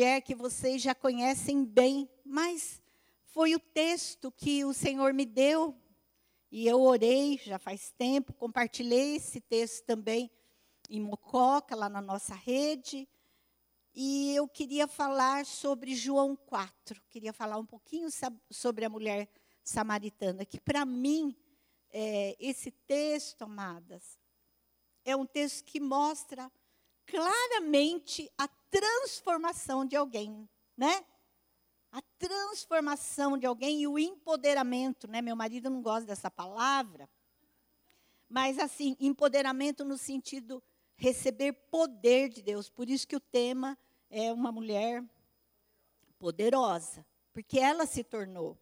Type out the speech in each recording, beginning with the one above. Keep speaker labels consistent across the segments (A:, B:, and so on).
A: mulher que vocês já conhecem bem, mas foi o texto que o Senhor me deu e eu orei já faz tempo, compartilhei esse texto também em Mococa, lá na nossa rede. E eu queria falar sobre João 4. Queria falar um pouquinho sobre a mulher samaritana, que para mim, é, esse texto, amadas, é um texto que mostra claramente a transformação de alguém, né? A transformação de alguém e o empoderamento, né? Meu marido não gosta dessa palavra, mas assim, empoderamento no sentido receber poder de Deus. Por isso que o tema é uma mulher poderosa, porque ela se tornou.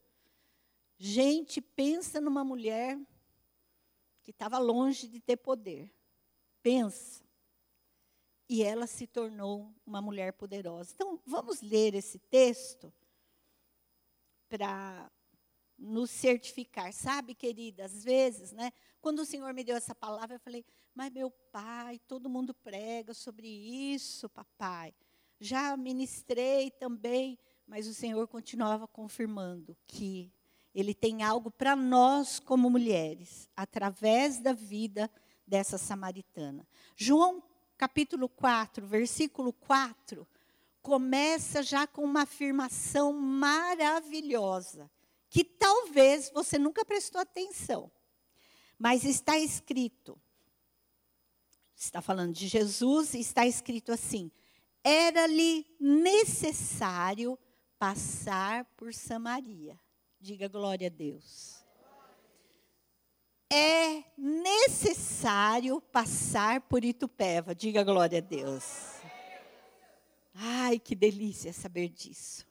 A: Gente, pensa numa mulher que estava longe de ter poder. Pensa e ela se tornou uma mulher poderosa. Então, vamos ler esse texto para nos certificar. Sabe, querida, às vezes, né, quando o Senhor me deu essa palavra, eu falei: "Mas meu pai, todo mundo prega sobre isso, papai. Já ministrei também, mas o Senhor continuava confirmando que ele tem algo para nós como mulheres, através da vida dessa samaritana. João capítulo 4, versículo 4, começa já com uma afirmação maravilhosa, que talvez você nunca prestou atenção, mas está escrito, está falando de Jesus, está escrito assim: era-lhe necessário passar por Samaria. Diga glória a Deus é necessário passar por Itupeva. Diga glória a Deus. Ai, que delícia saber disso.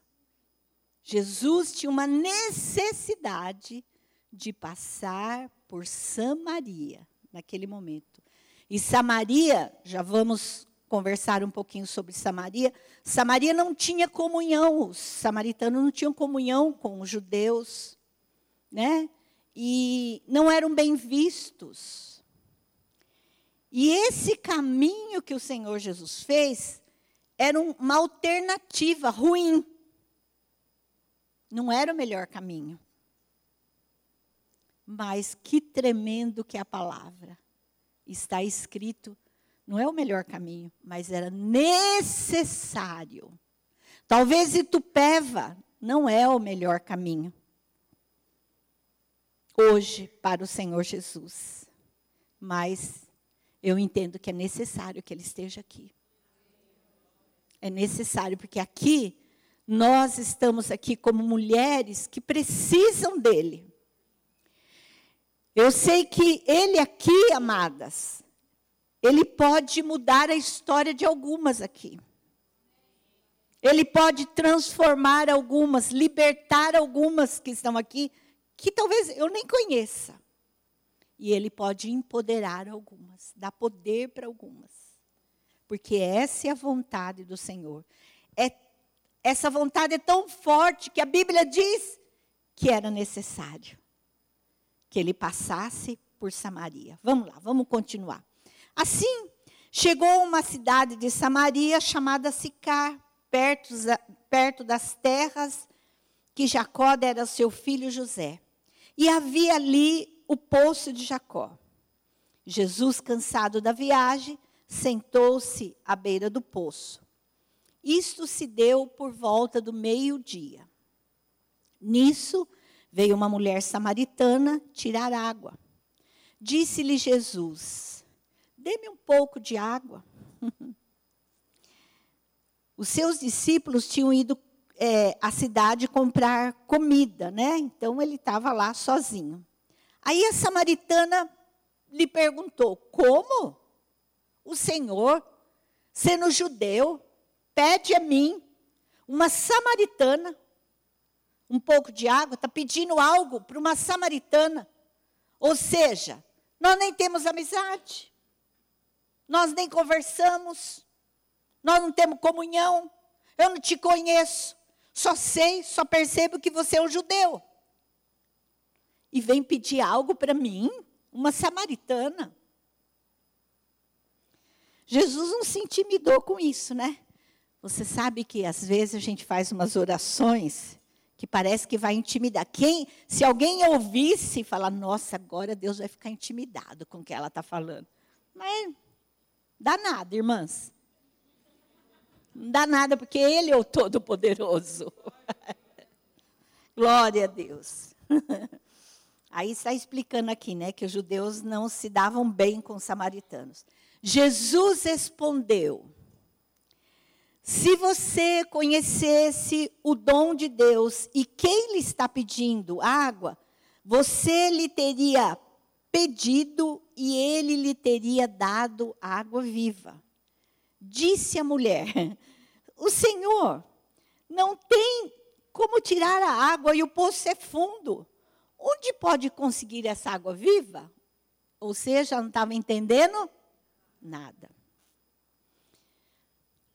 A: Jesus tinha uma necessidade de passar por Samaria naquele momento. E Samaria, já vamos conversar um pouquinho sobre Samaria. Samaria não tinha comunhão, os samaritanos não tinham comunhão com os judeus, né? E não eram bem vistos. E esse caminho que o Senhor Jesus fez era uma alternativa ruim. Não era o melhor caminho. Mas que tremendo que é a palavra. Está escrito, não é o melhor caminho, mas era necessário. Talvez Itupeva não é o melhor caminho hoje para o Senhor Jesus. Mas eu entendo que é necessário que ele esteja aqui. É necessário, porque aqui nós estamos aqui como mulheres que precisam dele. Eu sei que ele aqui, amadas, ele pode mudar a história de algumas aqui. Ele pode transformar algumas, libertar algumas que estão aqui que talvez eu nem conheça. E ele pode empoderar algumas, dar poder para algumas. Porque essa é a vontade do Senhor. É, essa vontade é tão forte que a Bíblia diz que era necessário que ele passasse por Samaria. Vamos lá, vamos continuar. Assim, chegou uma cidade de Samaria chamada Sicar, perto, perto das terras que Jacó dera seu filho José. E havia ali o poço de Jacó. Jesus, cansado da viagem, sentou-se à beira do poço. Isto se deu por volta do meio-dia. Nisso veio uma mulher samaritana tirar água. Disse-lhe Jesus: Dê-me um pouco de água. Os seus discípulos tinham ido é, a cidade comprar comida, né? Então ele estava lá sozinho. Aí a samaritana lhe perguntou: Como? O Senhor, sendo judeu, pede a mim, uma samaritana, um pouco de água, está pedindo algo para uma samaritana. Ou seja, nós nem temos amizade, nós nem conversamos, nós não temos comunhão, eu não te conheço. Só sei, só percebo que você é um judeu. E vem pedir algo para mim, uma samaritana. Jesus não se intimidou com isso, né? Você sabe que às vezes a gente faz umas orações que parece que vai intimidar. Quem, se alguém ouvisse falar, nossa, agora Deus vai ficar intimidado com o que ela está falando. Mas dá nada, irmãs. Não dá nada, porque Ele é o Todo-Poderoso. Glória a Deus. Aí está explicando aqui, né, que os judeus não se davam bem com os samaritanos. Jesus respondeu: Se você conhecesse o dom de Deus e quem lhe está pedindo água, você lhe teria pedido e ele lhe teria dado água viva. Disse a mulher: O Senhor não tem como tirar a água e o poço é fundo. Onde pode conseguir essa água viva? Ou seja, não estava entendendo nada.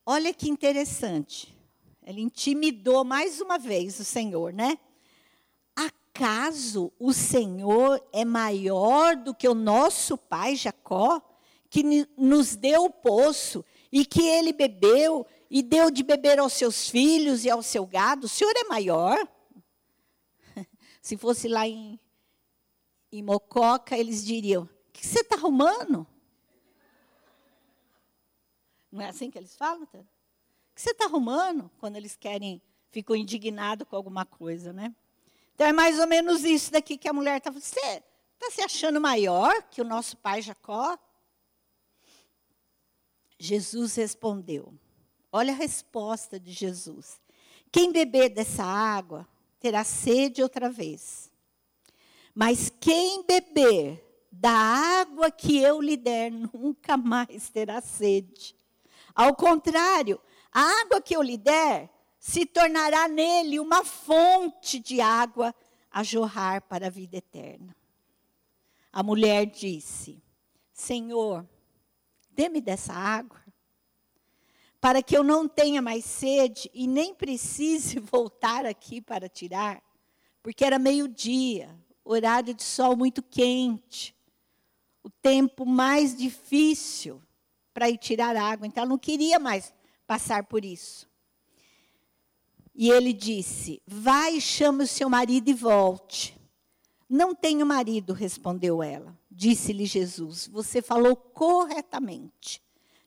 A: Olha que interessante. Ele intimidou mais uma vez o Senhor, né? Acaso o Senhor é maior do que o nosso pai Jacó, que nos deu o poço e que ele bebeu e deu de beber aos seus filhos e ao seu gado, o senhor é maior? Se fosse lá em, em Mococa, eles diriam: O que você está arrumando? Não é assim que eles falam? Tá? O que você está arrumando? Quando eles querem, ficam indignados com alguma coisa, né? Então é mais ou menos isso daqui que a mulher está falando. Você está se achando maior que o nosso pai Jacó? Jesus respondeu: Olha a resposta de Jesus. Quem beber dessa água terá sede outra vez. Mas quem beber da água que eu lhe der nunca mais terá sede. Ao contrário, a água que eu lhe der se tornará nele uma fonte de água a jorrar para a vida eterna. A mulher disse: Senhor, dê-me dessa água para que eu não tenha mais sede e nem precise voltar aqui para tirar, porque era meio-dia, horário de sol muito quente, o tempo mais difícil para ir tirar água, então ela não queria mais passar por isso. E ele disse: Vai, chame o seu marido e volte. Não tenho marido, respondeu ela. Disse-lhe Jesus: Você falou corretamente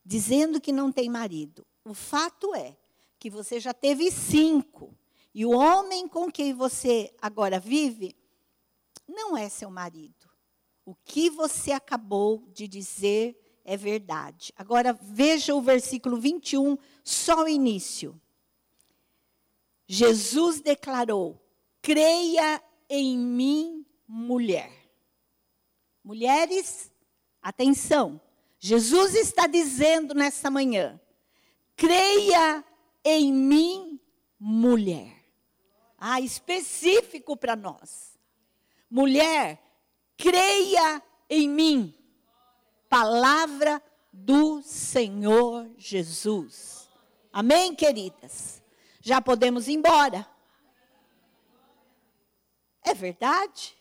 A: dizendo que não tem marido. O fato é que você já teve cinco. E o homem com quem você agora vive não é seu marido. O que você acabou de dizer é verdade. Agora veja o versículo 21, só o início. Jesus declarou: creia em mim, mulher. Mulheres, atenção, Jesus está dizendo nessa manhã: creia em mim, mulher. Ah, específico para nós. Mulher, creia em mim. Palavra do Senhor Jesus. Amém, queridas? Já podemos ir embora. É verdade?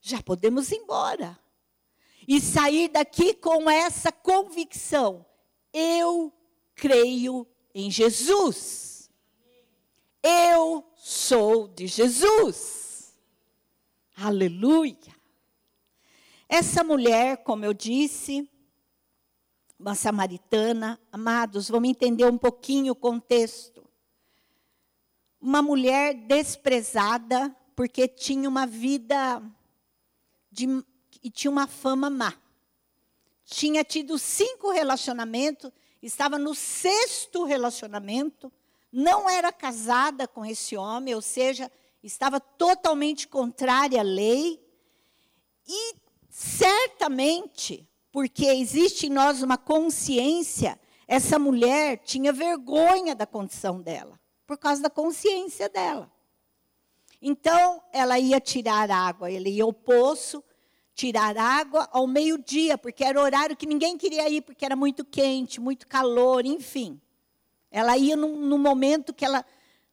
A: Já podemos ir embora e sair daqui com essa convicção: eu creio em Jesus. Eu sou de Jesus. Aleluia. Essa mulher, como eu disse, uma samaritana, amados, vamos entender um pouquinho o contexto. Uma mulher desprezada porque tinha uma vida de e tinha uma fama má. Tinha tido cinco relacionamentos, estava no sexto relacionamento, não era casada com esse homem, ou seja, estava totalmente contrária à lei. E certamente, porque existe em nós uma consciência, essa mulher tinha vergonha da condição dela, por causa da consciência dela. Então, ela ia tirar água, ela ia ao poço, tirar água ao meio-dia, porque era horário que ninguém queria ir, porque era muito quente, muito calor, enfim. Ela ia no momento que ela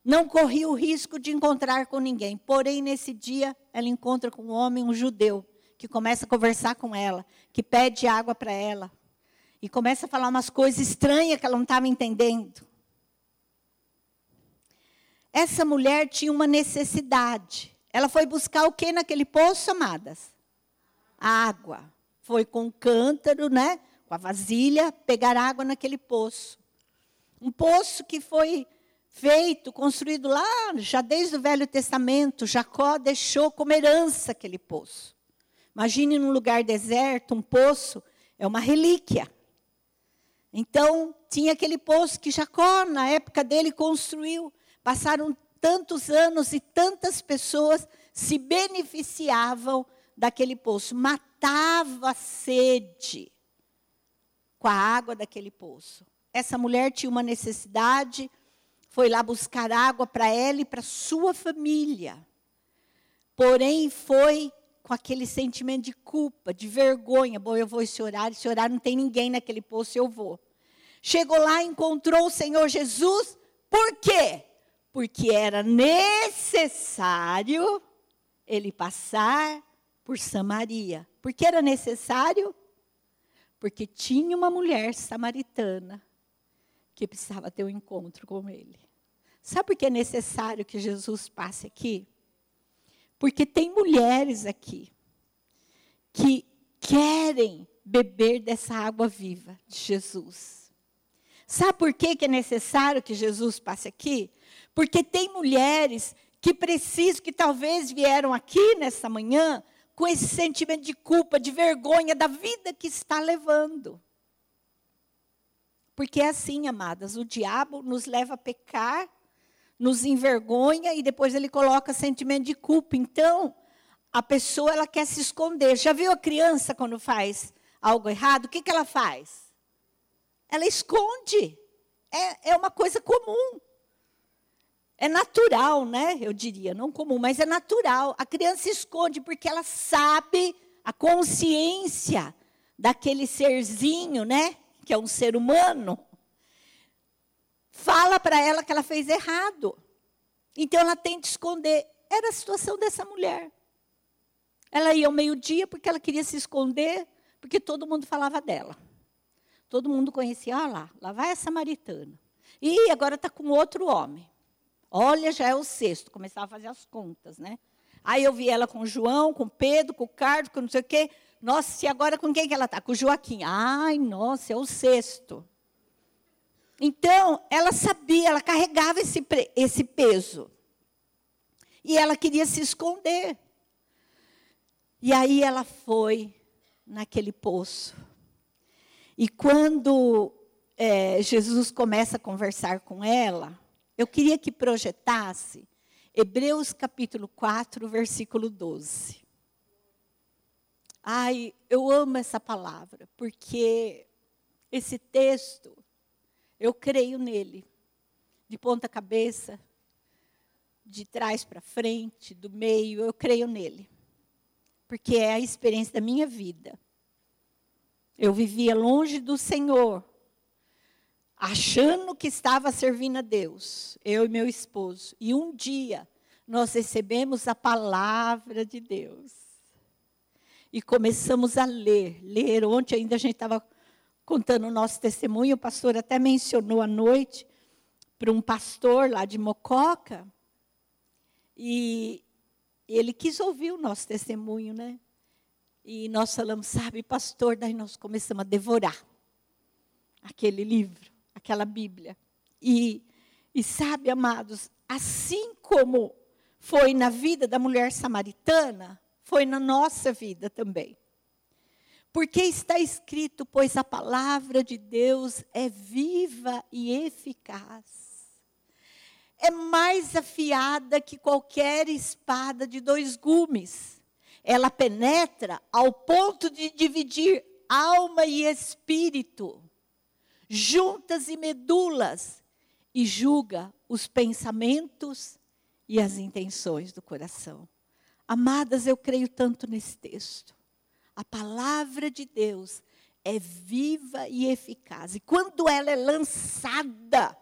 A: não corria o risco de encontrar com ninguém. Porém, nesse dia, ela encontra com um homem, um judeu, que começa a conversar com ela, que pede água para ela. e começa a falar umas coisas estranhas que ela não estava entendendo. Essa mulher tinha uma necessidade. Ela foi buscar o que naquele poço, amadas? Água. Foi com o cântaro, né? Com a vasilha, pegar água naquele poço. Um poço que foi feito, construído lá, já desde o Velho Testamento. Jacó deixou como herança aquele poço. Imagine num lugar deserto, um poço, é uma relíquia. Então, tinha aquele poço que Jacó, na época dele, construiu. Passaram tantos anos e tantas pessoas se beneficiavam daquele poço. Matava a sede com a água daquele poço. Essa mulher tinha uma necessidade, foi lá buscar água para ela e para sua família. Porém, foi com aquele sentimento de culpa, de vergonha. Bom, eu vou esse horário, esse horário não tem ninguém naquele poço, eu vou. Chegou lá, encontrou o Senhor Jesus, por quê? Porque era necessário ele passar por Samaria. Por que era necessário? Porque tinha uma mulher samaritana que precisava ter um encontro com ele. Sabe por que é necessário que Jesus passe aqui? Porque tem mulheres aqui que querem beber dessa água viva de Jesus. Sabe por que, que é necessário que Jesus passe aqui? Porque tem mulheres que precisam, que talvez vieram aqui nessa manhã com esse sentimento de culpa, de vergonha da vida que está levando. Porque é assim, amadas, o diabo nos leva a pecar nos envergonha e depois ele coloca sentimento de culpa. Então, a pessoa ela quer se esconder. Já viu a criança quando faz algo errado? O que, que ela faz? Ela esconde. É, é uma coisa comum. É natural, né? Eu diria, não comum, mas é natural. A criança esconde porque ela sabe a consciência daquele serzinho, né? Que é um ser humano fala para ela que ela fez errado. Então ela tenta esconder. Era a situação dessa mulher. Ela ia ao meio-dia porque ela queria se esconder, porque todo mundo falava dela. Todo mundo conhecia, ah lá, lá vai a samaritana. E agora está com outro homem. Olha, já é o sexto. Começava a fazer as contas, né? Aí eu vi ela com o João, com o Pedro, com o Carlos, com não sei o quê. Nossa, e agora com quem que ela está? Com o Joaquim. Ai, nossa, é o sexto. Então, ela sabia, ela carregava esse, esse peso. E ela queria se esconder. E aí ela foi naquele poço. E quando é, Jesus começa a conversar com ela, eu queria que projetasse Hebreus capítulo 4, versículo 12. Ai, eu amo essa palavra, porque esse texto eu creio nele, de ponta cabeça, de trás para frente, do meio, eu creio nele. Porque é a experiência da minha vida. Eu vivia longe do Senhor, achando que estava servindo a Deus, eu e meu esposo. E um dia nós recebemos a palavra de Deus. E começamos a ler, ler. Ontem ainda a gente estava contando o nosso testemunho, o pastor até mencionou à noite para um pastor lá de Mococa, e ele quis ouvir o nosso testemunho, né? E nós falamos, sabe, pastor, daí nós começamos a devorar aquele livro, aquela Bíblia. E, e sabe, amados, assim como foi na vida da mulher samaritana, foi na nossa vida também. Porque está escrito: pois a palavra de Deus é viva e eficaz. É mais afiada que qualquer espada de dois gumes. Ela penetra ao ponto de dividir alma e espírito, juntas e medulas, e julga os pensamentos e as intenções do coração. Amadas, eu creio tanto nesse texto. A palavra de Deus é viva e eficaz. E quando ela é lançada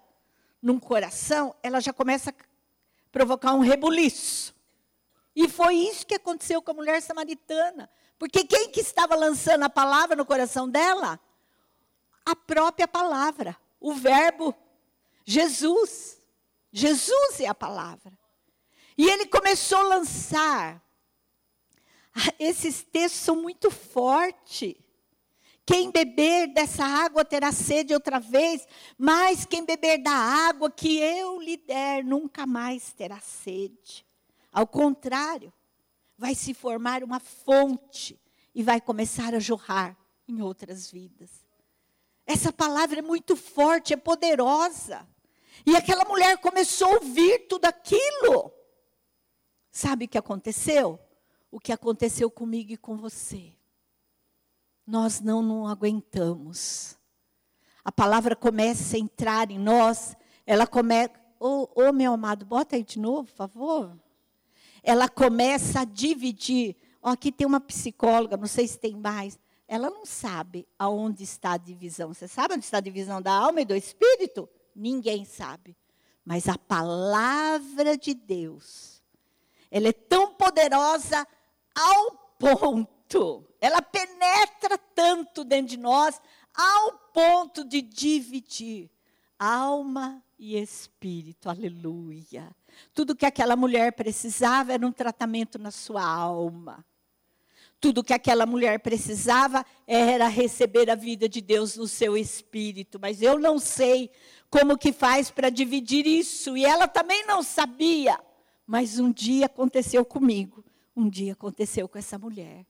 A: num coração, ela já começa a provocar um rebuliço. E foi isso que aconteceu com a mulher samaritana. Porque quem que estava lançando a palavra no coração dela? A própria palavra, o Verbo, Jesus. Jesus é a palavra. E ele começou a lançar. Esses textos são muito fortes. Quem beber dessa água terá sede outra vez, mas quem beber da água que eu lhe der nunca mais terá sede. Ao contrário, vai se formar uma fonte e vai começar a jorrar em outras vidas. Essa palavra é muito forte, é poderosa. E aquela mulher começou a ouvir tudo aquilo. Sabe o que aconteceu? O que aconteceu comigo e com você. Nós não, não aguentamos. A palavra começa a entrar em nós, ela começa. Ô, oh, oh, meu amado, bota aí de novo, por favor. Ela começa a dividir. Oh, aqui tem uma psicóloga, não sei se tem mais. Ela não sabe aonde está a divisão. Você sabe onde está a divisão da alma e do espírito? Ninguém sabe. Mas a palavra de Deus, ela é tão poderosa ao ponto, ela penetra tanto dentro de nós, ao ponto de dividir alma e espírito. Aleluia. Tudo que aquela mulher precisava era um tratamento na sua alma. Tudo que aquela mulher precisava era receber a vida de Deus no seu espírito, mas eu não sei como que faz para dividir isso, e ela também não sabia. Mas um dia aconteceu comigo, um dia aconteceu com essa mulher.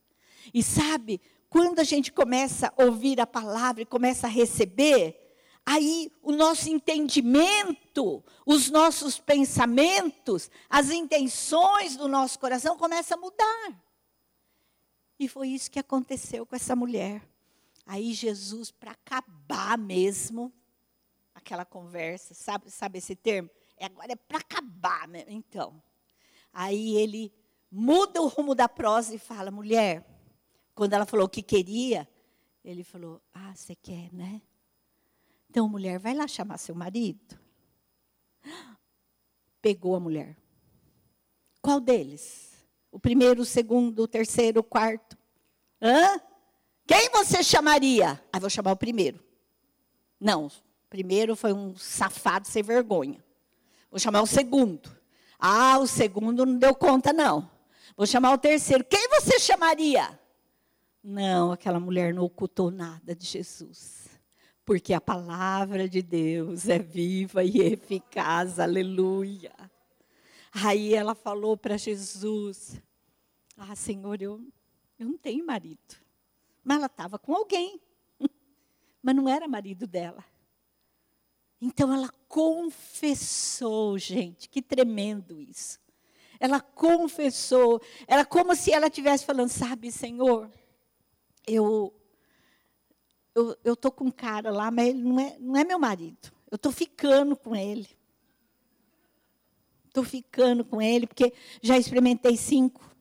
A: E sabe, quando a gente começa a ouvir a palavra e começa a receber, aí o nosso entendimento, os nossos pensamentos, as intenções do nosso coração começam a mudar. E foi isso que aconteceu com essa mulher. Aí Jesus, para acabar mesmo aquela conversa, sabe, sabe esse termo? É, agora é para acabar, né? então. Aí ele muda o rumo da prosa e fala: mulher, quando ela falou o que queria, ele falou: ah, você quer, né? Então, mulher, vai lá chamar seu marido. Pegou a mulher. Qual deles? O primeiro, o segundo, o terceiro, o quarto. Hã? Quem você chamaria? Ah, vou chamar o primeiro. Não, o primeiro foi um safado sem vergonha. Vou chamar o segundo. Ah, o segundo não deu conta, não. Vou chamar o terceiro. Quem você chamaria? Não, aquela mulher não ocultou nada de Jesus. Porque a palavra de Deus é viva e eficaz. Aleluia. Aí ela falou para Jesus: Ah, Senhor, eu, eu não tenho marido. Mas ela estava com alguém. Mas não era marido dela. Então ela confessou, gente, que tremendo isso. Ela confessou, era como se ela estivesse falando, sabe, Senhor, eu eu, eu tô com um cara lá, mas ele não é, não é meu marido. Eu estou ficando com ele. Estou ficando com ele, porque já experimentei cinco.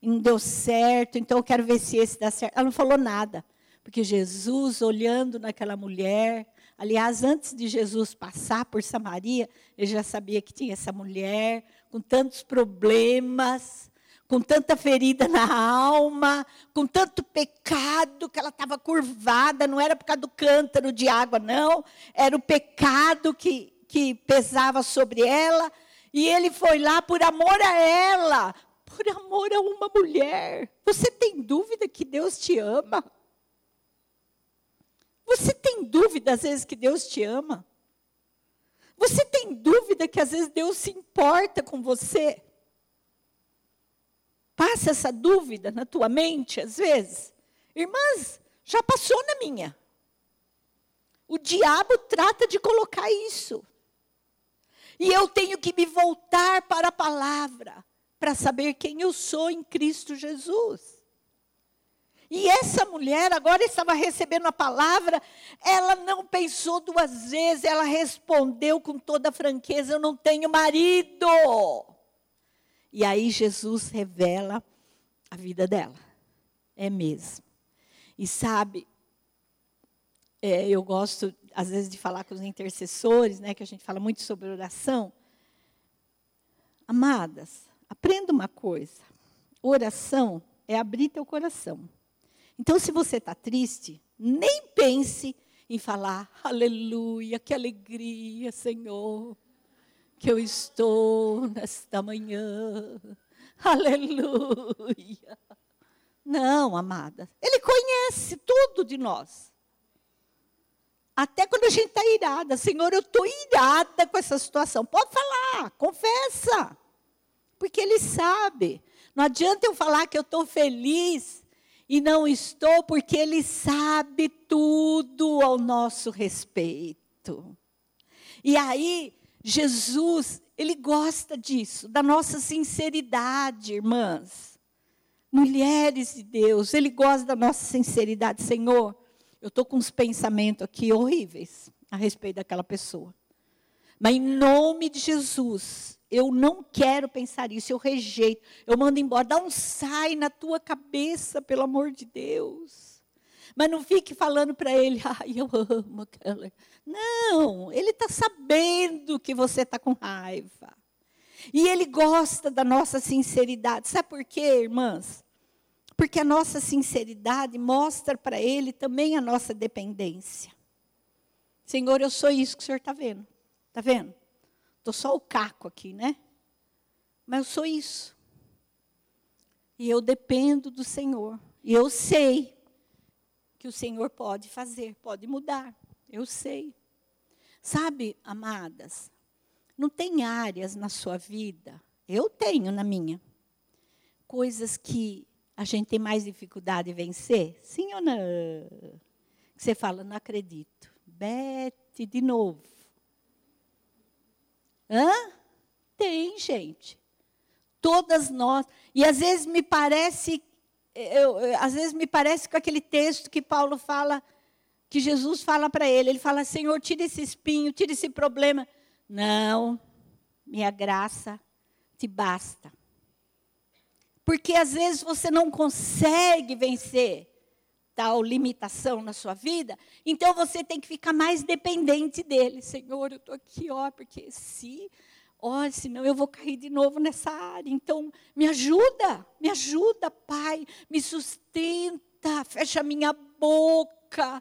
A: E não deu certo, então eu quero ver se esse dá certo. Ela não falou nada. Porque Jesus, olhando naquela mulher, aliás, antes de Jesus passar por Samaria, ele já sabia que tinha essa mulher com tantos problemas, com tanta ferida na alma, com tanto pecado que ela estava curvada, não era por causa do cântaro de água, não, era o pecado que, que pesava sobre ela. E ele foi lá por amor a ela, por amor a uma mulher. Você tem dúvida que Deus te ama? Você tem dúvida às vezes que Deus te ama? Você tem dúvida que às vezes Deus se importa com você? Passa essa dúvida na tua mente às vezes? Irmãs, já passou na minha. O diabo trata de colocar isso. E eu tenho que me voltar para a palavra para saber quem eu sou em Cristo Jesus. E essa mulher agora estava recebendo a palavra, ela não pensou duas vezes, ela respondeu com toda franqueza: Eu não tenho marido. E aí Jesus revela a vida dela. É mesmo. E sabe, é, eu gosto às vezes de falar com os intercessores, né, que a gente fala muito sobre oração. Amadas, aprenda uma coisa. Oração é abrir teu coração. Então, se você está triste, nem pense em falar: Aleluia, que alegria, Senhor, que eu estou nesta manhã. Aleluia. Não, amada, Ele conhece tudo de nós. Até quando a gente está irada, Senhor, eu estou irada com essa situação. Pode falar, confessa. Porque Ele sabe. Não adianta eu falar que eu estou feliz e não estou, porque Ele sabe tudo ao nosso respeito. E aí, Jesus, Ele gosta disso, da nossa sinceridade, irmãs. Mulheres de Deus, Ele gosta da nossa sinceridade. Senhor, eu estou com uns pensamentos aqui horríveis a respeito daquela pessoa. Mas em nome de Jesus, eu não quero pensar isso, eu rejeito, eu mando embora. Dá um sai na tua cabeça, pelo amor de Deus. Mas não fique falando para ele, ai, eu amo aquela. Não, ele está sabendo que você está com raiva. E ele gosta da nossa sinceridade. Sabe por quê, irmãs? Porque a nossa sinceridade mostra para ele também a nossa dependência. Senhor, eu sou isso que o senhor está vendo. Está vendo? Estou só o caco aqui, né? Mas eu sou isso. E eu dependo do Senhor. E eu sei que o Senhor pode fazer, pode mudar. Eu sei. Sabe, amadas, não tem áreas na sua vida, eu tenho na minha, coisas que a gente tem mais dificuldade de vencer? Sim ou não? Você fala, não acredito. Bete de novo. Hã? Tem, gente. Todas nós. E às vezes me parece, eu, às vezes me parece com aquele texto que Paulo fala, que Jesus fala para ele. Ele fala, Senhor, tira esse espinho, tira esse problema. Não, minha graça te basta. Porque às vezes você não consegue vencer tal limitação na sua vida, então você tem que ficar mais dependente dele. Senhor, eu estou aqui, ó, porque se, ó, senão eu vou cair de novo nessa área. Então, me ajuda, me ajuda, Pai, me sustenta, fecha a minha boca,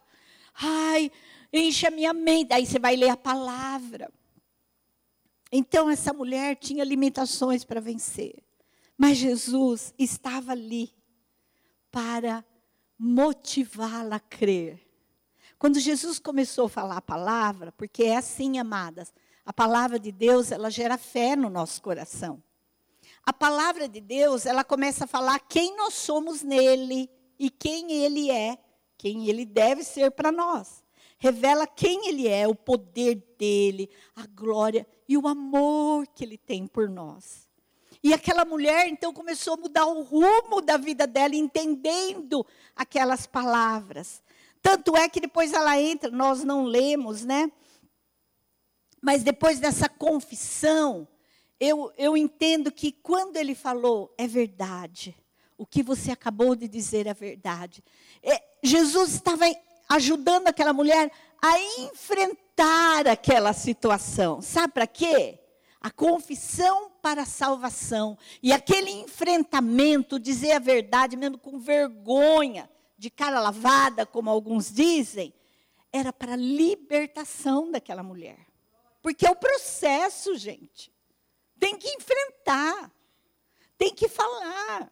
A: ai, enche a minha mente. Aí você vai ler a palavra. Então, essa mulher tinha limitações para vencer, mas Jesus estava ali para motivá-la a crer. Quando Jesus começou a falar a palavra, porque é assim, amadas, a palavra de Deus, ela gera fé no nosso coração. A palavra de Deus, ela começa a falar quem nós somos nele e quem ele é, quem ele deve ser para nós. Revela quem ele é, o poder dele, a glória e o amor que ele tem por nós. E aquela mulher então começou a mudar o rumo da vida dela, entendendo aquelas palavras. Tanto é que depois ela entra, nós não lemos, né? Mas depois dessa confissão, eu, eu entendo que quando ele falou, é verdade. O que você acabou de dizer é verdade. É, Jesus estava ajudando aquela mulher a enfrentar aquela situação. Sabe para quê? A confissão para a salvação. E aquele enfrentamento, dizer a verdade, mesmo com vergonha, de cara lavada, como alguns dizem, era para a libertação daquela mulher. Porque é o processo, gente. Tem que enfrentar, tem que falar.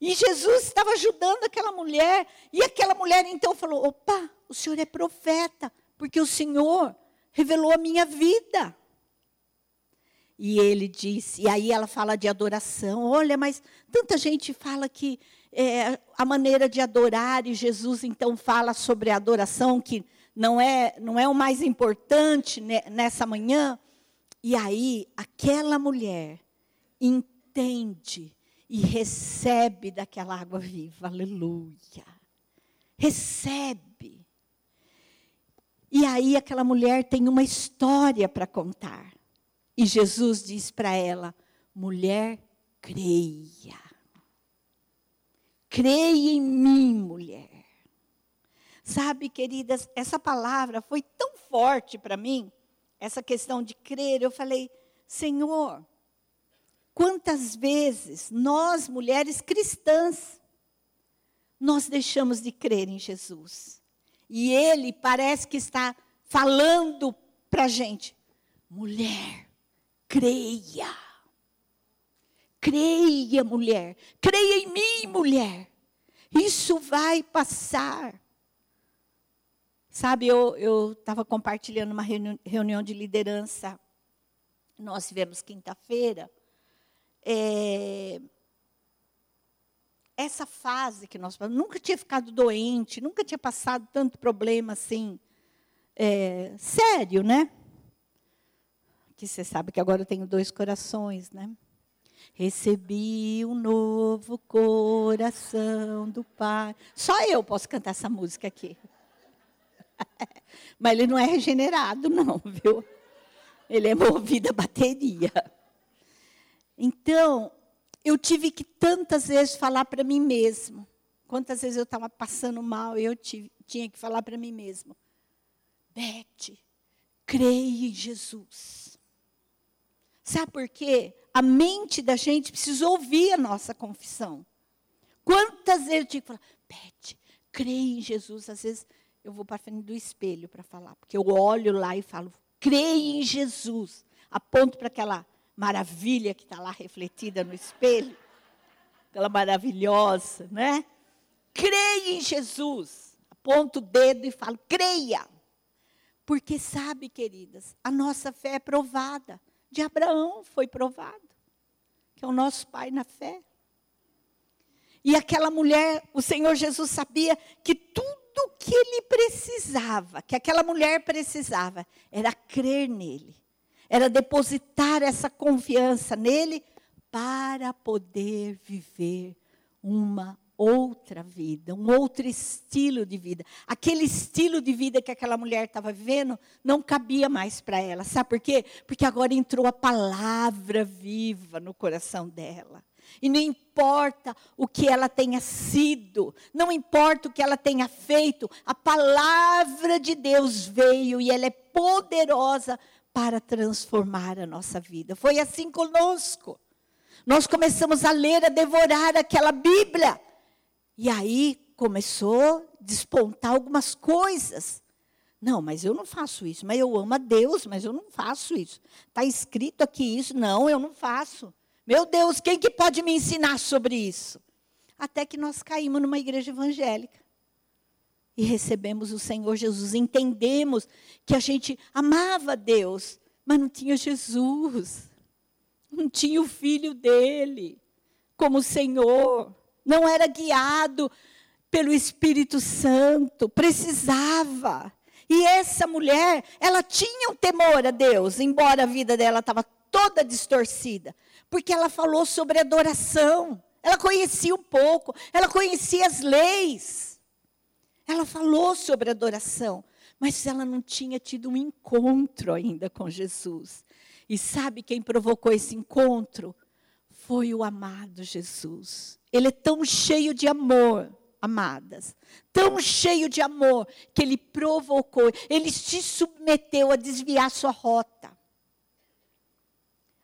A: E Jesus estava ajudando aquela mulher, e aquela mulher então falou: opa, o senhor é profeta, porque o senhor revelou a minha vida. E ele disse, e aí ela fala de adoração. Olha, mas tanta gente fala que é, a maneira de adorar, e Jesus então fala sobre a adoração, que não é, não é o mais importante nessa manhã. E aí, aquela mulher entende e recebe daquela água viva, aleluia. Recebe. E aí, aquela mulher tem uma história para contar. E Jesus diz para ela: mulher, creia. Creia em mim, mulher. Sabe, queridas, essa palavra foi tão forte para mim, essa questão de crer. Eu falei, Senhor, quantas vezes nós, mulheres cristãs, nós deixamos de crer em Jesus? E ele parece que está falando para a gente: mulher, creia. Creia, mulher. Creia em mim, mulher. Isso vai passar. Sabe, eu estava compartilhando uma reuni reunião de liderança. Nós tivemos quinta-feira. É, essa fase que nós nunca tinha ficado doente, nunca tinha passado tanto problema assim, é, sério, né? Que você sabe que agora eu tenho dois corações, né? Recebi um novo coração do Pai. Só eu posso cantar essa música aqui. Mas ele não é regenerado, não, viu? Ele é movido a bateria. Então, eu tive que tantas vezes falar para mim mesmo. Quantas vezes eu estava passando mal e eu tive, tinha que falar para mim mesmo. Bete, creia em Jesus. Sabe por quê? A mente da gente precisa ouvir a nossa confissão. Quantas vezes eu tive que falar, Bete, creia em Jesus. Às vezes eu vou para frente do espelho para falar, porque eu olho lá e falo, creia em Jesus. Aponto para aquela maravilha que está lá refletida no espelho, aquela maravilhosa, né? Creia em Jesus. Aponto o dedo e falo, creia. Porque sabe, queridas, a nossa fé é provada. De Abraão foi provado, que é o nosso pai na fé. E aquela mulher, o Senhor Jesus sabia que tudo que ele precisava, que aquela mulher precisava, era crer nele, era depositar essa confiança nele para poder viver uma outra vida, um outro estilo de vida. Aquele estilo de vida que aquela mulher estava vivendo não cabia mais para ela. Sabe por quê? Porque agora entrou a palavra viva no coração dela. E não importa o que ela tenha sido, não importa o que ela tenha feito, a palavra de Deus veio e ela é poderosa para transformar a nossa vida. Foi assim conosco. Nós começamos a ler, a devorar aquela Bíblia. E aí começou a despontar algumas coisas. Não, mas eu não faço isso. Mas eu amo a Deus, mas eu não faço isso. Está escrito aqui isso. Não, eu não faço. Meu Deus, quem que pode me ensinar sobre isso? Até que nós caímos numa igreja evangélica. E recebemos o Senhor Jesus, entendemos que a gente amava Deus, mas não tinha Jesus. Não tinha o filho dele como Senhor. Não era guiado pelo Espírito Santo, precisava. E essa mulher, ela tinha um temor a Deus, embora a vida dela estava toda distorcida porque ela falou sobre adoração. Ela conhecia um pouco, ela conhecia as leis. Ela falou sobre adoração, mas ela não tinha tido um encontro ainda com Jesus. E sabe quem provocou esse encontro? Foi o amado Jesus. Ele é tão cheio de amor, amadas, tão cheio de amor, que ele provocou, ele se submeteu a desviar sua rota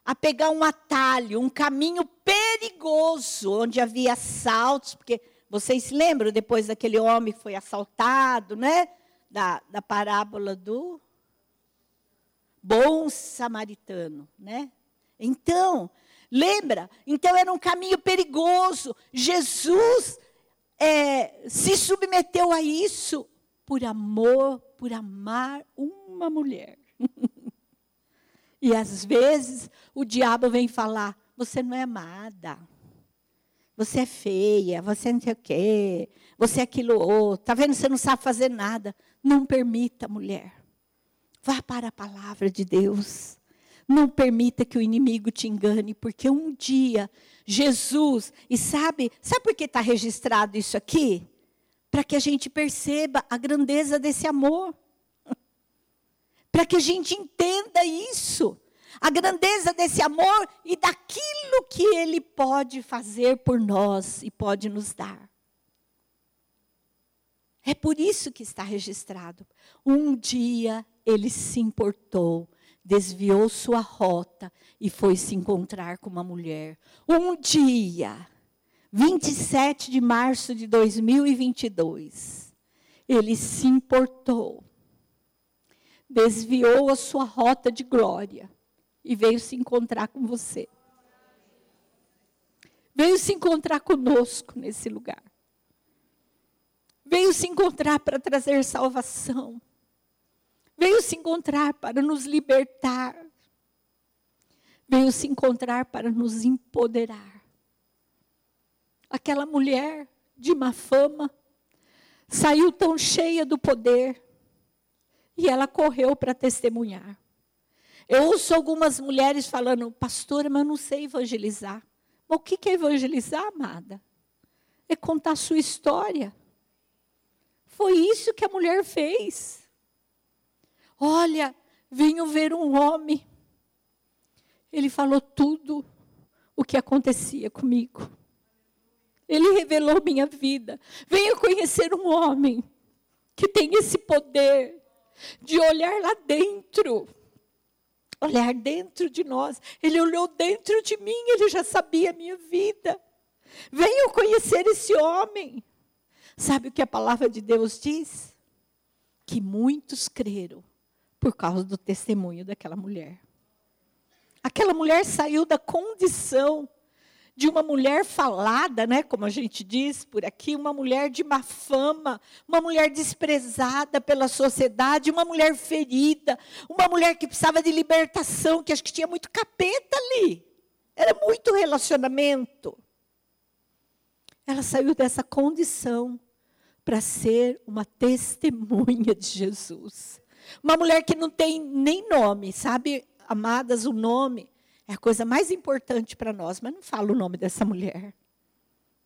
A: a pegar um atalho, um caminho perigoso, onde havia assaltos, porque vocês lembram depois daquele homem que foi assaltado, né? Da, da parábola do bom samaritano, né? Então, lembra? Então era um caminho perigoso. Jesus é, se submeteu a isso por amor, por amar uma mulher. E às vezes o diabo vem falar: você não é amada. Você é feia, você não sei o quê, você é aquilo outro. Está vendo? Você não sabe fazer nada. Não permita, mulher. Vá para a palavra de Deus. Não permita que o inimigo te engane, porque um dia Jesus, e sabe, sabe por que está registrado isso aqui? Para que a gente perceba a grandeza desse amor para que a gente entenda isso, a grandeza desse amor e daquilo que Ele pode fazer por nós e pode nos dar. É por isso que está registrado. Um dia ele se importou, desviou sua rota e foi se encontrar com uma mulher. Um dia, 27 de março de 2022, ele se importou, desviou a sua rota de glória e veio se encontrar com você. Veio se encontrar conosco nesse lugar. Veio se encontrar para trazer salvação. Veio se encontrar para nos libertar. Veio se encontrar para nos empoderar. Aquela mulher de má fama saiu tão cheia do poder e ela correu para testemunhar. Eu ouço algumas mulheres falando, pastora, mas eu não sei evangelizar. Mas o que é evangelizar, amada? É contar a sua história. Foi isso que a mulher fez. Olha, venho ver um homem. Ele falou tudo o que acontecia comigo. Ele revelou minha vida. Venho conhecer um homem que tem esse poder de olhar lá dentro. Olhar dentro de nós. Ele olhou dentro de mim, ele já sabia a minha vida. Venham conhecer esse homem. Sabe o que a palavra de Deus diz? Que muitos creram por causa do testemunho daquela mulher. Aquela mulher saiu da condição de uma mulher falada, né, como a gente diz por aqui, uma mulher de má fama, uma mulher desprezada pela sociedade, uma mulher ferida, uma mulher que precisava de libertação, que acho que tinha muito capeta ali. Era muito relacionamento. Ela saiu dessa condição para ser uma testemunha de Jesus. Uma mulher que não tem nem nome, sabe, amadas, o nome é a coisa mais importante para nós, mas não falo o nome dessa mulher.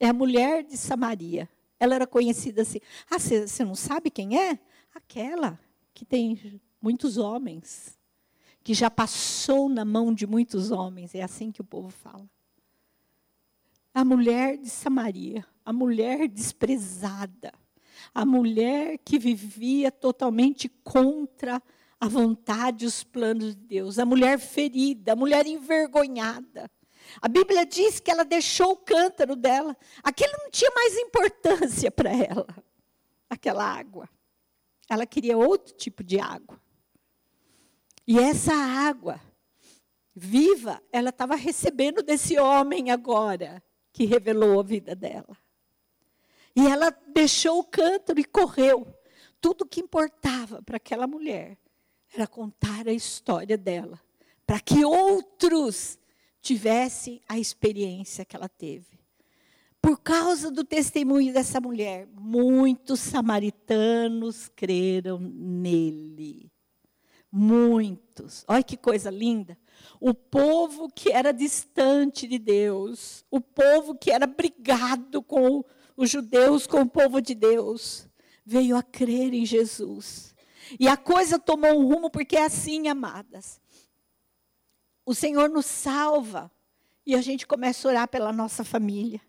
A: É a mulher de Samaria. Ela era conhecida assim. Ah, você não sabe quem é? Aquela que tem muitos homens, que já passou na mão de muitos homens. É assim que o povo fala. A mulher de Samaria, a mulher desprezada, a mulher que vivia totalmente contra a vontade e os planos de Deus. A mulher ferida, a mulher envergonhada. A Bíblia diz que ela deixou o cântaro dela. Aquilo não tinha mais importância para ela, aquela água. Ela queria outro tipo de água. E essa água viva, ela estava recebendo desse homem agora, que revelou a vida dela. E ela deixou o cântaro e correu. Tudo que importava para aquela mulher era contar a história dela, para que outros tivessem a experiência que ela teve. Por causa do testemunho dessa mulher, muitos samaritanos creram nele. Muitos. Olha que coisa linda. O povo que era distante de Deus, o povo que era brigado com os judeus, com o povo de Deus, veio a crer em Jesus. E a coisa tomou um rumo porque é assim, amadas. O Senhor nos salva e a gente começa a orar pela nossa família.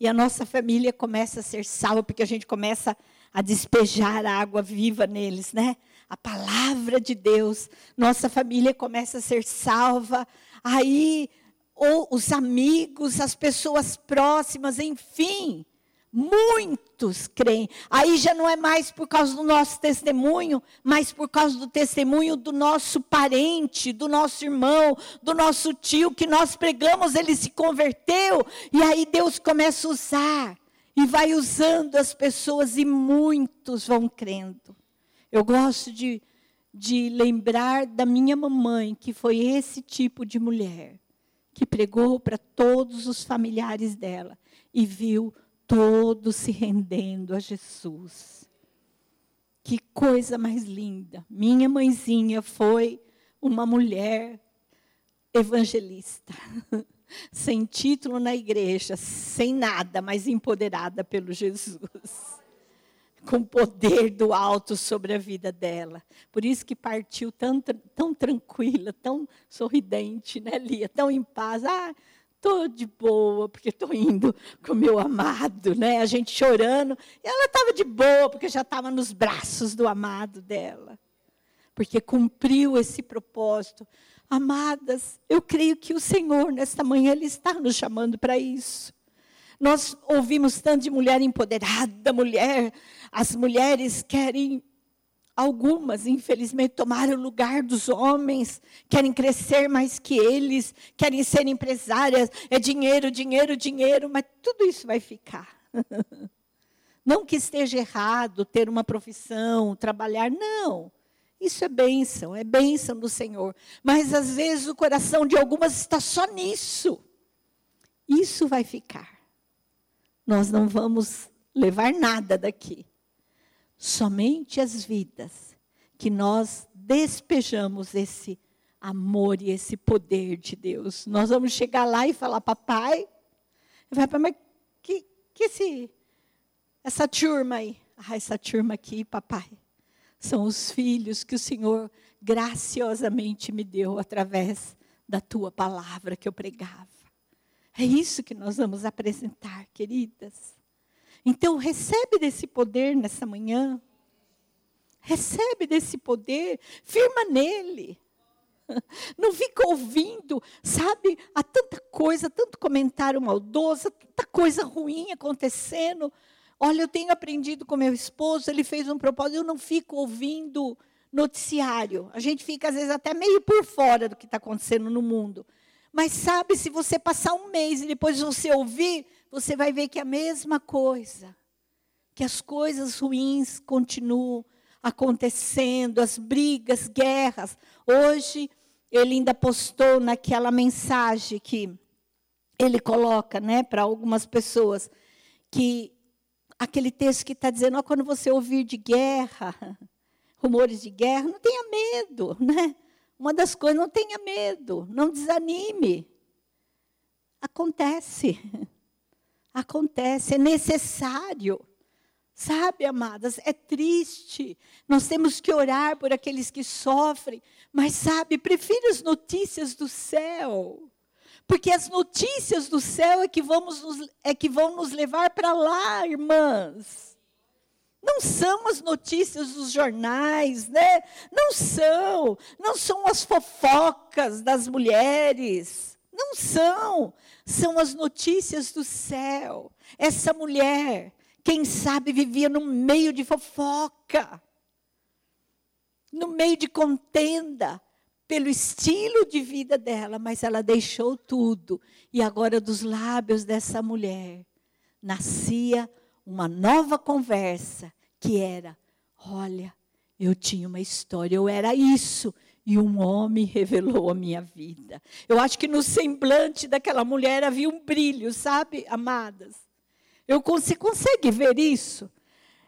A: E a nossa família começa a ser salva porque a gente começa a despejar a água viva neles, né? A palavra de Deus. Nossa família começa a ser salva. Aí, ou os amigos, as pessoas próximas, enfim Muitos creem. Aí já não é mais por causa do nosso testemunho, mas por causa do testemunho do nosso parente, do nosso irmão, do nosso tio que nós pregamos, ele se converteu. E aí Deus começa a usar. E vai usando as pessoas e muitos vão crendo. Eu gosto de, de lembrar da minha mamãe, que foi esse tipo de mulher, que pregou para todos os familiares dela e viu todos se rendendo a Jesus. Que coisa mais linda. Minha mãezinha foi uma mulher evangelista, sem título na igreja, sem nada, mas empoderada pelo Jesus. Com poder do alto sobre a vida dela. Por isso que partiu tão, tão tranquila, tão sorridente, né, Lia? Tão em paz. Ah, estou de boa, porque estou indo com o meu amado, né? A gente chorando. E ela estava de boa, porque já estava nos braços do amado dela. Porque cumpriu esse propósito. Amadas, eu creio que o Senhor, nesta manhã, Ele está nos chamando para isso. Nós ouvimos tanto de mulher empoderada, mulher. As mulheres querem, algumas, infelizmente, tomar o lugar dos homens, querem crescer mais que eles, querem ser empresárias. É dinheiro, dinheiro, dinheiro, mas tudo isso vai ficar. Não que esteja errado ter uma profissão, trabalhar, não. Isso é bênção, é bênção do Senhor. Mas às vezes o coração de algumas está só nisso. Isso vai ficar. Nós não vamos levar nada daqui. Somente as vidas que nós despejamos esse amor e esse poder de Deus. Nós vamos chegar lá e falar, papai, vai, mas que, que esse, essa turma aí? Ah, essa turma aqui, papai são os filhos que o Senhor graciosamente me deu através da tua palavra que eu pregava. É isso que nós vamos apresentar, queridas. Então, recebe desse poder nessa manhã. Recebe desse poder, firma nele. Não fica ouvindo, sabe? Há tanta coisa, tanto comentário maldoso, tanta coisa ruim acontecendo. Olha, eu tenho aprendido com meu esposo, ele fez um propósito, eu não fico ouvindo noticiário. A gente fica, às vezes, até meio por fora do que está acontecendo no mundo. Mas sabe, se você passar um mês e depois você ouvir, você vai ver que é a mesma coisa. Que as coisas ruins continuam acontecendo, as brigas, guerras. Hoje, ele ainda postou naquela mensagem que ele coloca né, para algumas pessoas, que aquele texto que está dizendo, ó, quando você ouvir de guerra, rumores de guerra, não tenha medo, né? Uma das coisas, não tenha medo, não desanime. Acontece. Acontece, é necessário. Sabe, amadas, é triste. Nós temos que orar por aqueles que sofrem, mas sabe, prefiro as notícias do céu. Porque as notícias do céu é que, vamos nos, é que vão nos levar para lá, irmãs. Não são as notícias dos jornais, né? Não são. Não são as fofocas das mulheres. Não são. São as notícias do céu. Essa mulher, quem sabe, vivia no meio de fofoca, no meio de contenda, pelo estilo de vida dela, mas ela deixou tudo. E agora, dos lábios dessa mulher, nascia uma nova conversa, que era: olha, eu tinha uma história, eu era isso. E um homem revelou a minha vida. Eu acho que no semblante daquela mulher havia um brilho, sabe, amadas? Eu, você consegue ver isso?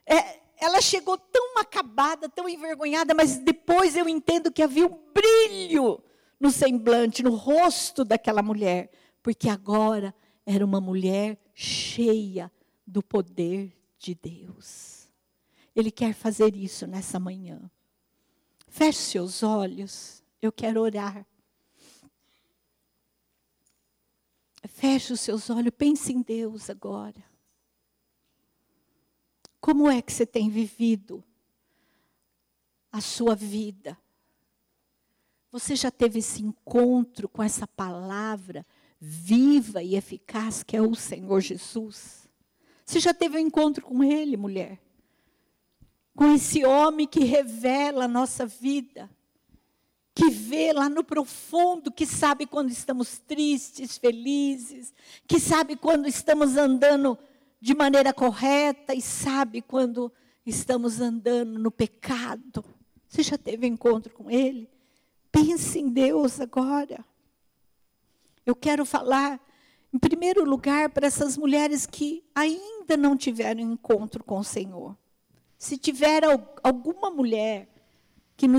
A: É, ela chegou tão acabada, tão envergonhada, mas depois eu entendo que havia um brilho no semblante, no rosto daquela mulher, porque agora era uma mulher cheia do poder de Deus. Ele quer fazer isso nessa manhã. Feche seus olhos, eu quero orar. Feche os seus olhos, pense em Deus agora. Como é que você tem vivido a sua vida? Você já teve esse encontro com essa palavra viva e eficaz que é o Senhor Jesus? Você já teve um encontro com Ele, mulher? Com esse homem que revela a nossa vida, que vê lá no profundo, que sabe quando estamos tristes, felizes, que sabe quando estamos andando de maneira correta e sabe quando estamos andando no pecado. Você já teve encontro com Ele? Pense em Deus agora. Eu quero falar, em primeiro lugar, para essas mulheres que ainda não tiveram encontro com o Senhor. Se tiver alguma mulher